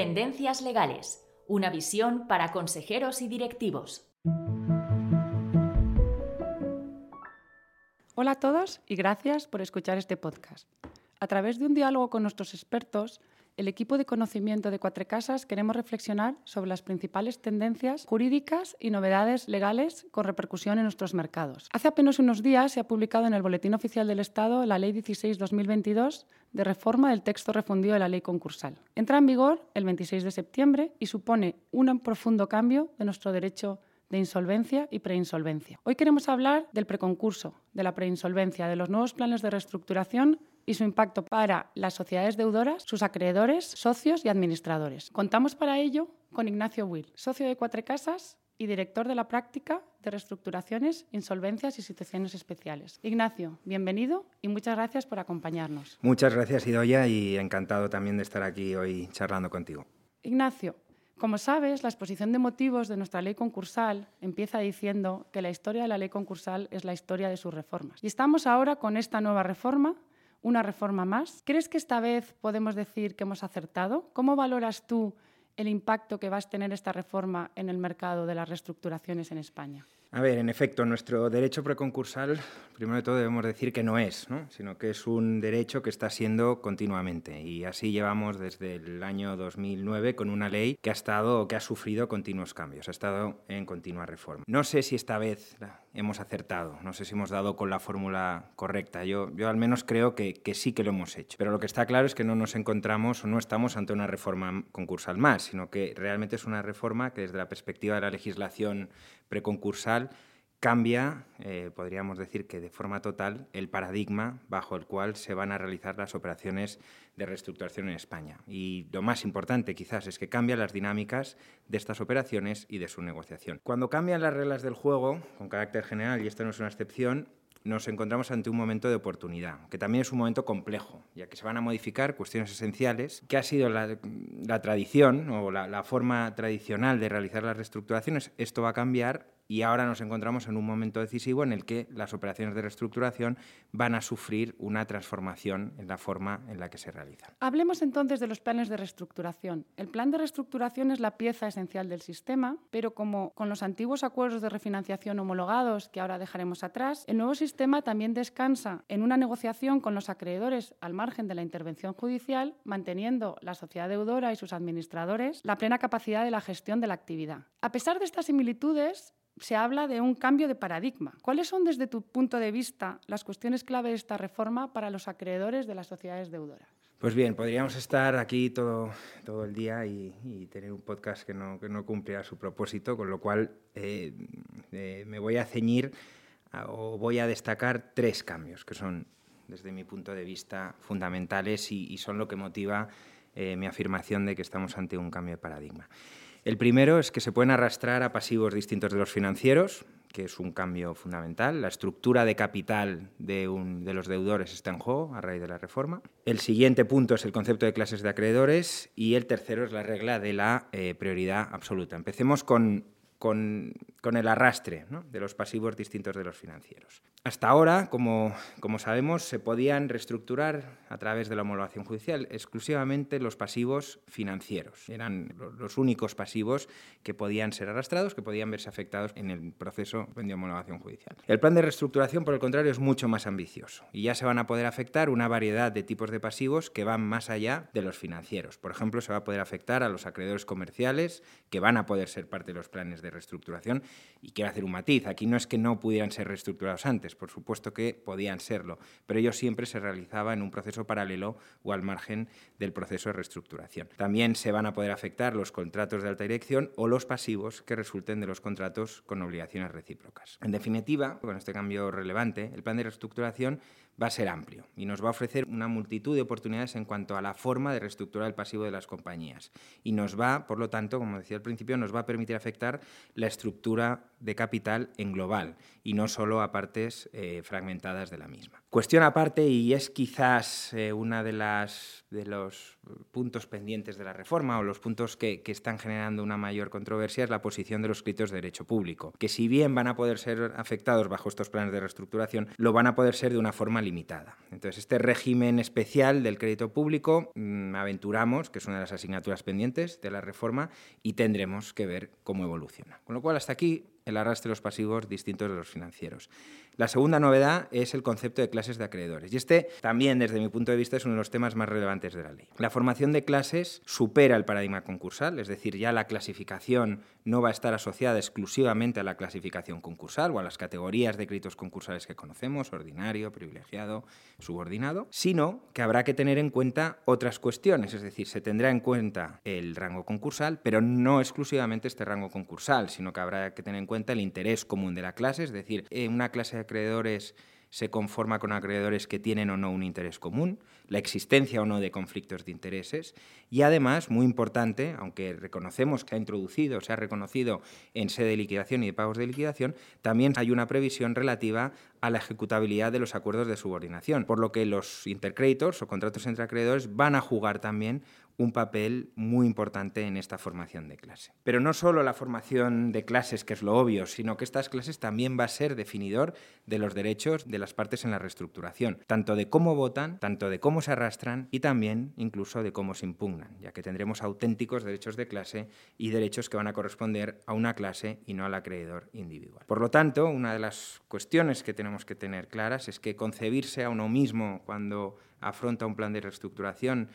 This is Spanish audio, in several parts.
Tendencias legales, una visión para consejeros y directivos. Hola a todos y gracias por escuchar este podcast. A través de un diálogo con nuestros expertos, el equipo de conocimiento de Cuatro Casas queremos reflexionar sobre las principales tendencias jurídicas y novedades legales con repercusión en nuestros mercados. Hace apenas unos días se ha publicado en el Boletín Oficial del Estado la Ley 16-2022 de reforma del texto refundido de la ley concursal. Entra en vigor el 26 de septiembre y supone un profundo cambio de nuestro derecho de insolvencia y preinsolvencia. Hoy queremos hablar del preconcurso, de la preinsolvencia, de los nuevos planes de reestructuración y su impacto para las sociedades deudoras, sus acreedores, socios y administradores. Contamos para ello con Ignacio Will, socio de Cuatro Casas y director de la práctica de reestructuraciones, insolvencias y situaciones especiales. Ignacio, bienvenido y muchas gracias por acompañarnos. Muchas gracias, Idoya, y encantado también de estar aquí hoy charlando contigo. Ignacio, como sabes, la exposición de motivos de nuestra ley concursal empieza diciendo que la historia de la ley concursal es la historia de sus reformas. Y estamos ahora con esta nueva reforma una reforma más. ¿Crees que esta vez podemos decir que hemos acertado? ¿Cómo valoras tú el impacto que va a tener esta reforma en el mercado de las reestructuraciones en España? A ver, en efecto, nuestro derecho preconcursal, primero de todo debemos decir que no es, sino que es un derecho que está siendo continuamente. Y así llevamos desde el año 2009 con una ley que ha estado, que ha sufrido continuos cambios, ha estado en continua reforma. No sé si esta vez hemos acertado, no sé si hemos dado con la fórmula correcta. Yo, yo al menos creo que, que sí que lo hemos hecho. Pero lo que está claro es que no nos encontramos o no estamos ante una reforma concursal más, sino que realmente es una reforma que desde la perspectiva de la legislación preconcursal cambia, eh, podríamos decir que de forma total, el paradigma bajo el cual se van a realizar las operaciones de reestructuración en España. Y lo más importante quizás es que cambia las dinámicas de estas operaciones y de su negociación. Cuando cambian las reglas del juego, con carácter general, y esto no es una excepción, nos encontramos ante un momento de oportunidad, que también es un momento complejo, ya que se van a modificar cuestiones esenciales, que ha sido la, tradición o la, la forma tradicional de realizar las reestructuraciones. Esto va a cambiar y ahora nos encontramos en un momento decisivo en el que las operaciones de reestructuración van a sufrir una transformación en la forma en la que se realizan. Hablemos entonces de los planes de reestructuración. El plan de reestructuración es la pieza esencial del sistema, pero como con los antiguos acuerdos de refinanciación homologados que ahora dejaremos atrás, el nuevo sistema también descansa en una negociación con los acreedores al margen de la intervención judicial, manteniendo la sociedad deudora y sus administradores la plena capacidad de la gestión de la actividad. A pesar de estas similitudes, se habla de un cambio de paradigma. ¿Cuáles son, desde tu punto de vista, las cuestiones clave de esta reforma para los acreedores de las sociedades deudoras? Pues bien, podríamos estar aquí todo, todo el día y, tener un podcast que no, que no, cumple a su propósito, con lo cual eh, eh, me voy a ceñir o voy a destacar tres cambios que son, desde mi punto de vista, fundamentales y, son lo que motiva eh, mi afirmación de que estamos ante un cambio de paradigma. El primero es que se pueden arrastrar a pasivos distintos de los financieros, que es un cambio fundamental. La estructura de capital de, los deudores está en juego a raíz de la reforma. El siguiente punto es el concepto de clases de acreedores y el tercero es la regla de la eh, prioridad absoluta. Empecemos con con, el arrastre de los pasivos distintos de los financieros. Hasta ahora, como, como, sabemos, se podían reestructurar a través de la homologación judicial exclusivamente los pasivos financieros. Eran los únicos pasivos que podían ser arrastrados, que podían verse afectados en el proceso de homologación judicial. El plan de reestructuración, por el contrario, es mucho más ambicioso y ya se van a poder afectar una variedad de tipos de pasivos que van más allá de los financieros. Por ejemplo, se va a poder afectar a los acreedores comerciales, que van a poder ser parte de los planes de reestructuración. Y quiero hacer un matiz, aquí no es que no pudieran ser reestructurados antes, por supuesto que podían serlo, pero ello siempre se realizaba en un proceso paralelo o al margen del proceso de reestructuración. También se van a poder afectar los contratos de alta dirección o los pasivos que resulten de los contratos con obligaciones recíprocas. En definitiva, con este cambio relevante, el plan de reestructuración va a ser amplio y nos va a ofrecer una multitud de oportunidades en cuanto a la forma de reestructurar el pasivo de las compañías. Y nos va, por lo tanto, como decía al principio, nos va a permitir afectar la estructura de capital en global y no solo a partes eh, fragmentadas de la misma. Cuestión aparte, y es quizás eh, una de de los puntos pendientes de la reforma o los puntos que, que, están generando una mayor controversia es la posición de los créditos de derecho público, que si bien van a poder ser afectados bajo estos planes de reestructuración, lo van a poder ser de una forma limitada. Entonces, este régimen especial del crédito público, mm, aventuramos que es una de las asignaturas pendientes de la reforma y tendremos que ver cómo evoluciona. Con lo cual, hasta aquí el arrastre de los pasivos distintos de los financieros. La segunda novedad es el concepto de clases de acreedores. Y este también, desde mi punto de vista, es uno de los temas más relevantes de la ley. La formación de clases supera el paradigma concursal, es decir, ya la clasificación no va a estar asociada exclusivamente a la clasificación concursal o a las categorías de créditos concursales que conocemos, ordinario, privilegiado, subordinado, sino que habrá que tener en cuenta otras cuestiones, es decir, se tendrá en cuenta el rango concursal, pero no exclusivamente este rango concursal, sino que habrá que tener en cuenta el interés común de la clase, es decir, una clase acreedores se conforma con acreedores que tienen o no un interés común, la existencia o no de conflictos de intereses y además, muy importante, aunque reconocemos que ha introducido, se ha reconocido en sede de liquidación y de pagos de liquidación, también hay una previsión relativa a la ejecutabilidad de los acuerdos de subordinación, por lo que los intercréditos o contratos entre acreedores van a jugar también un papel muy importante en esta formación de clase. Pero no solo la formación de clases, que es lo obvio, sino que estas clases también va a ser definidor de los derechos de las partes en la reestructuración, tanto de cómo votan, tanto de cómo se arrastran y también incluso de cómo se impugnan, ya que tendremos auténticos derechos de clase y derechos que van a corresponder a una clase y no al acreedor individual. Por lo tanto, una de las cuestiones que tenemos que tener claras es que concebirse a uno mismo cuando afronta un plan de reestructuración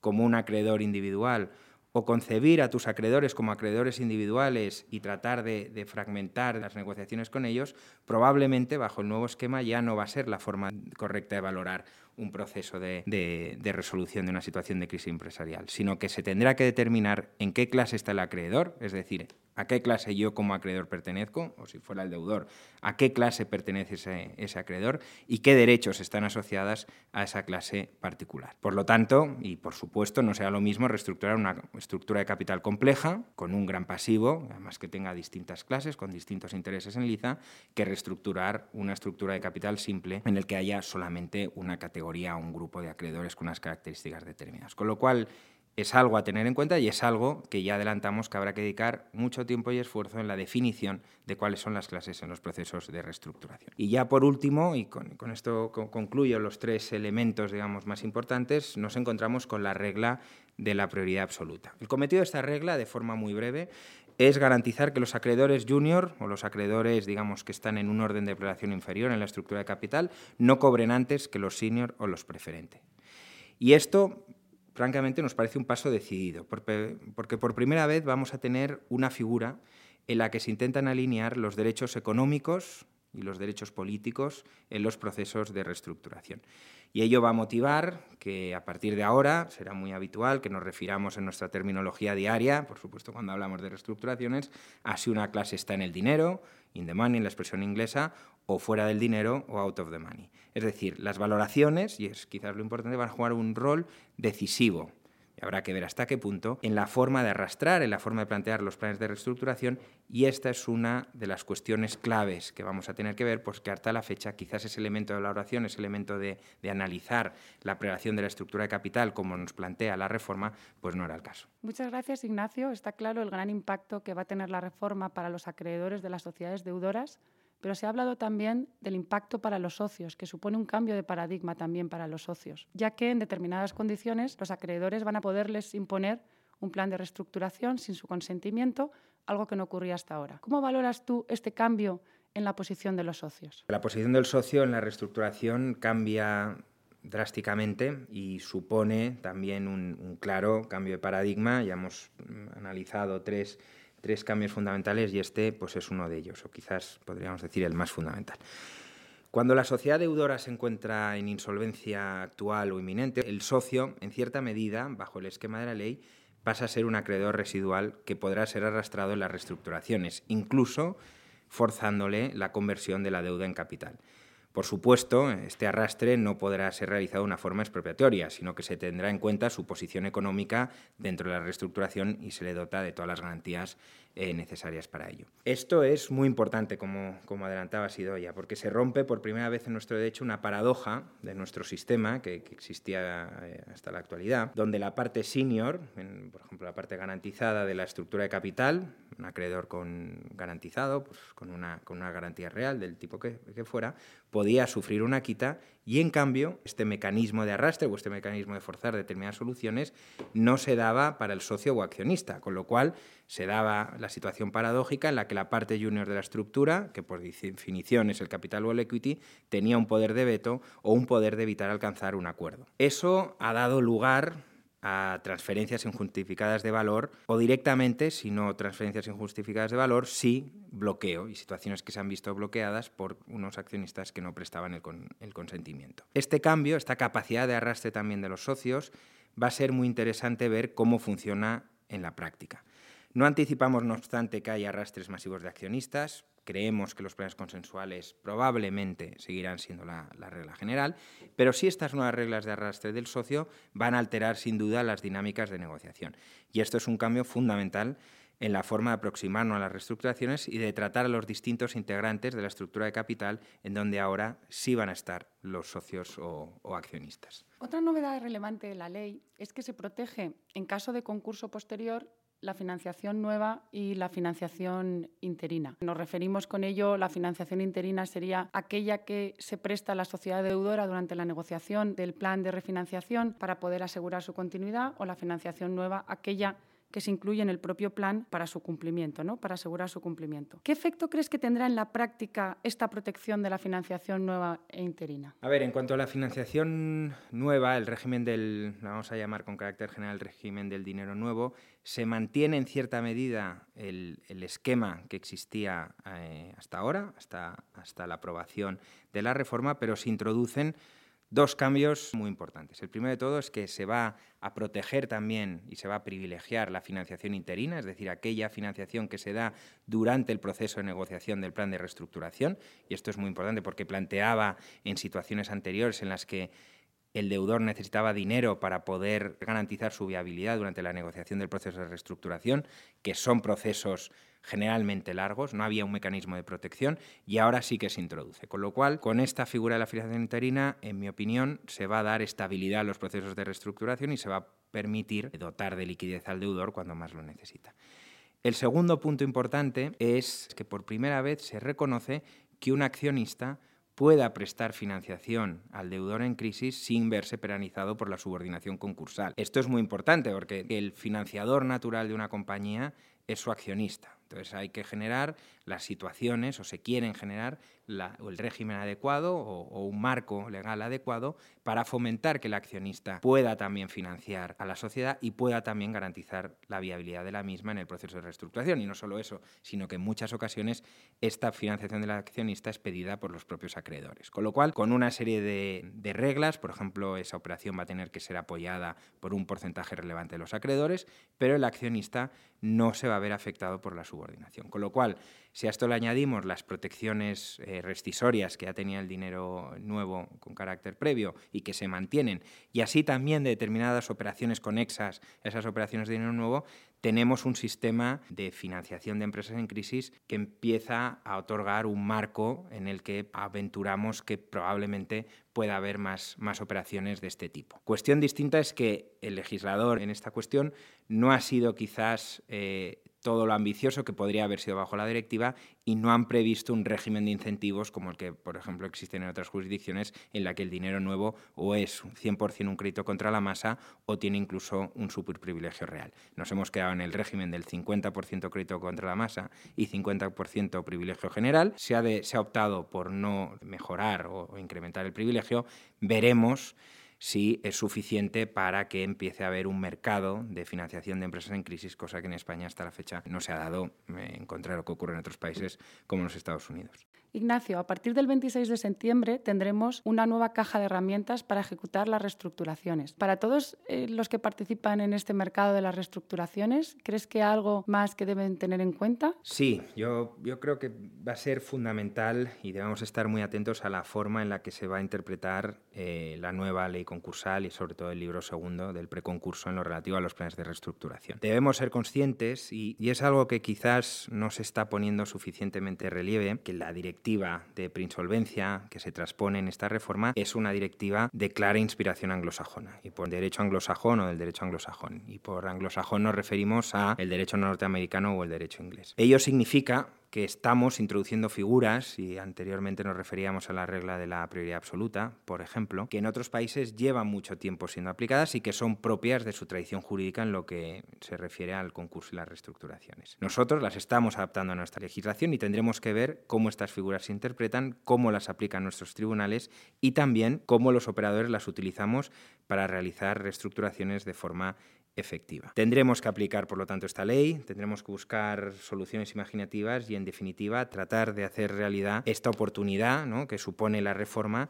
como un acreedor individual o concebir a tus acreedores como acreedores individuales y tratar de, fragmentar las negociaciones con ellos, probablemente bajo el nuevo esquema ya no va a ser la forma correcta de valorar un proceso de, de, resolución de una situación de crisis empresarial, sino que se tendrá que determinar en qué clase está el acreedor, es decir, a qué clase yo como acreedor pertenezco, o si fuera el deudor, a qué clase pertenece ese, acreedor y qué derechos están asociadas a esa clase particular. Por lo tanto, y por supuesto, no sea lo mismo reestructurar una estructura de capital compleja, con un gran pasivo, además que tenga distintas clases, con distintos intereses en liza, que reestructurar una estructura de capital simple en el que haya solamente una categoría o un grupo de acreedores con unas características determinadas. Con lo cual, es algo a tener en cuenta y es algo que ya adelantamos que habrá que dedicar mucho tiempo y esfuerzo en la definición de cuáles son las clases en los procesos de reestructuración. Y ya por último, y con, esto concluyo los tres elementos digamos, más importantes, nos encontramos con la regla de la prioridad absoluta. El cometido de esta regla, de forma muy breve, es garantizar que los acreedores junior o los acreedores, digamos, que están en un orden de prelación inferior en la estructura de capital, no cobren antes que los senior o los preferente. Y esto francamente nos parece un paso decidido, porque por primera vez vamos a tener una figura en la que se intentan alinear los derechos económicos y los derechos políticos en los procesos de reestructuración. Y ello va a motivar que a partir de ahora será muy habitual que nos refiramos en nuestra terminología diaria, por supuesto cuando hablamos de reestructuraciones, a si una clase está en el dinero, in the money en la expresión inglesa, o fuera del dinero o out of the money. Es decir, las valoraciones, y es quizás lo importante, van a jugar un rol decisivo habrá que ver hasta qué punto, en la forma de arrastrar, en la forma de plantear los planes de reestructuración, y esta es una de las cuestiones claves que vamos a tener que ver, pues que hasta la fecha quizás ese elemento de valoración, ese elemento de, de analizar la prelación de la estructura de capital como nos plantea la reforma, pues no era el caso. Muchas gracias, Ignacio. Está claro el gran impacto que va a tener la reforma para los acreedores de las sociedades deudoras pero se ha hablado también del impacto para los socios, que supone un cambio de paradigma también para los socios, ya que en determinadas condiciones los acreedores van a poderles imponer un plan de reestructuración sin su consentimiento, algo que no ocurría hasta ahora. ¿Cómo valoras tú este cambio en la posición de los socios? La posición del socio en la reestructuración cambia drásticamente y supone también un, claro cambio de paradigma. Ya hemos analizado tres tres cambios fundamentales y este pues, es uno de ellos, o quizás podríamos decir el más fundamental. Cuando la sociedad deudora se encuentra en insolvencia actual o inminente, el socio, en cierta medida, bajo el esquema de la ley, pasa a ser un acreedor residual que podrá ser arrastrado en las reestructuraciones, incluso forzándole la conversión de la deuda en capital. Por supuesto, este arrastre no podrá ser realizado de una forma expropiatoria, sino que se tendrá en cuenta su posición económica dentro de la reestructuración y se le dota de todas las garantías eh, necesarias para ello. Esto es muy importante, como, como adelantaba Sidoya, porque se rompe por primera vez en nuestro derecho una paradoja de nuestro sistema que, existía eh, hasta la actualidad, donde la parte senior, por ejemplo la parte garantizada de la estructura de capital, un acreedor con garantizado, pues con, una, con una garantía real del tipo que, que fuera, podía sufrir una quita Y en cambio, este mecanismo de arrastre o este mecanismo de forzar determinadas soluciones no se daba para el socio o accionista, con lo cual se daba la situación paradójica en la que la parte junior de la estructura, que por definición es el capital o el equity, tenía un poder de veto o un poder de evitar alcanzar un acuerdo. Eso ha dado lugar a transferencias injustificadas de valor o directamente, si no transferencias injustificadas de valor, sí bloqueo y situaciones que se han visto bloqueadas por unos accionistas que no prestaban el, el consentimiento. Este cambio, esta capacidad de arrastre también de los socios, va a ser muy interesante ver cómo funciona en la práctica. No anticipamos, no obstante, que haya arrastres masivos de accionistas. Creemos que los planes consensuales probablemente seguirán siendo la, regla general, pero sí estas nuevas reglas de arrastre del socio van a alterar sin duda las dinámicas de negociación. Y esto es un cambio fundamental en la forma de aproximarnos a las reestructuraciones y de tratar a los distintos integrantes de la estructura de capital, en donde ahora sí van a estar los socios o, accionistas. Otra novedad relevante de la ley es que se protege, en caso de concurso posterior, la financiación nueva y la financiación interina. Nos referimos con ello, la financiación interina sería aquella que se presta a la sociedad deudora durante la negociación del plan de refinanciación para poder asegurar su continuidad o la financiación nueva, aquella que se incluye en el propio plan para su cumplimiento, ¿no? para asegurar su cumplimiento. ¿Qué efecto crees que tendrá en la práctica esta protección de la financiación nueva e interina? A ver, en cuanto a la financiación nueva, el régimen del, vamos a llamar con carácter general el régimen del dinero nuevo, se mantiene en cierta medida el, esquema que existía eh, hasta ahora, hasta, hasta la aprobación de la reforma, pero se introducen Dos cambios muy importantes. El primero de todo es que se va a proteger también y se va a privilegiar la financiación interina, es decir, aquella financiación que se da durante el proceso de negociación del plan de reestructuración. Y esto es muy importante porque planteaba en situaciones anteriores en las que el deudor necesitaba dinero para poder garantizar su viabilidad durante la negociación del proceso de reestructuración, que son procesos generalmente largos, no había un mecanismo de protección y ahora sí que se introduce. Con lo cual, con esta figura de la financiación interina, en mi opinión, se va a dar estabilidad a los procesos de reestructuración y se va a permitir dotar de liquidez al deudor cuando más lo necesita. El segundo punto importante es que por primera vez se reconoce que un accionista pueda prestar financiación al deudor en crisis sin verse penalizado por la subordinación concursal. Esto es muy importante porque el financiador natural de una compañía es su accionista. Entonces hay que generar las situaciones, o se quieren generar, el régimen adecuado o, un marco legal adecuado para fomentar que el accionista pueda también financiar a la sociedad y pueda también garantizar la viabilidad de la misma en el proceso de reestructuración. Y no solo eso, sino que en muchas ocasiones esta financiación del accionista es pedida por los propios acreedores. Con lo cual, con una serie de, de reglas, por ejemplo, esa operación va a tener que ser apoyada por un porcentaje relevante de los acreedores, pero el accionista no se va a ver afectado por la subordinación. Con lo cual, si a esto le añadimos las protecciones eh, rescisorias que ya tenía el dinero nuevo con carácter previo y que se mantienen, y así también de determinadas operaciones conexas a esas operaciones de dinero nuevo, tenemos un sistema de financiación de empresas en crisis que empieza a otorgar un marco en el que aventuramos que probablemente pueda haber más, más operaciones de este tipo. Cuestión distinta es que el legislador en esta cuestión no ha sido quizás eh, todo lo ambicioso que podría haber sido bajo la directiva y no han previsto un régimen de incentivos como el que, por ejemplo, existen en otras jurisdicciones en la que el dinero nuevo o es 100% un crédito contra la masa o tiene incluso un superprivilegio real. Nos hemos quedado en el régimen del 50% crédito contra la masa y 50% privilegio general. Se ha, se ha optado por no mejorar o incrementar el privilegio. Veremos si es suficiente para que empiece a haber un mercado de financiación de empresas en crisis, cosa que en España hasta la fecha no se ha dado, eh, en contra de lo que ocurre en otros países como en los Estados Unidos. Ignacio, a partir del 26 de septiembre tendremos una nueva caja de herramientas para ejecutar las reestructuraciones. Para todos eh, los que participan en este mercado de las reestructuraciones, ¿crees que algo más que deben tener en cuenta? Sí, yo, yo creo que va a ser fundamental y debemos estar muy atentos a la forma en la que se va a interpretar eh, la nueva ley concursal y sobre todo el libro segundo del preconcurso en lo relativo a los planes de reestructuración. Debemos ser conscientes, y, y es algo que quizás no se está poniendo suficientemente relieve, que la directiva directiva de preinsolvencia que se transpone en esta reforma es una directiva de clara inspiración anglosajona. Y por derecho anglosajón o del derecho anglosajón. Y por anglosajón nos referimos a el derecho norteamericano o el derecho inglés. Ello significa que estamos introduciendo figuras, y anteriormente nos referíamos a la regla de la prioridad absoluta, por ejemplo, que en otros países llevan mucho tiempo siendo aplicadas y que son propias de su tradición jurídica en lo que se refiere al concurso y las reestructuraciones. Nosotros las estamos adaptando a nuestra legislación y tendremos que ver cómo estas figuras se interpretan, cómo las aplican nuestros tribunales y también cómo los operadores las utilizamos para realizar reestructuraciones de forma efectiva. Tendremos que aplicar, por lo tanto, esta ley, tendremos que buscar soluciones imaginativas y, en definitiva, tratar de hacer realidad esta oportunidad que supone la reforma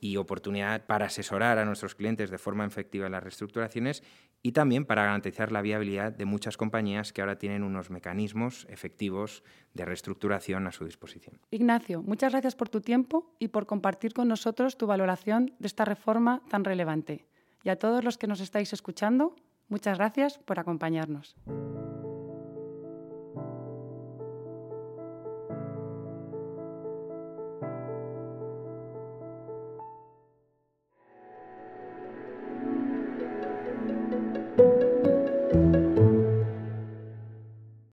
y oportunidad para asesorar a nuestros clientes de forma efectiva en las reestructuraciones y también para garantizar la viabilidad de muchas compañías que ahora tienen unos mecanismos efectivos de reestructuración a su disposición. Ignacio, muchas gracias por tu tiempo y por compartir con nosotros tu valoración de esta reforma tan relevante. Y a todos los que nos estáis escuchando, Muchas gracias por acompañarnos.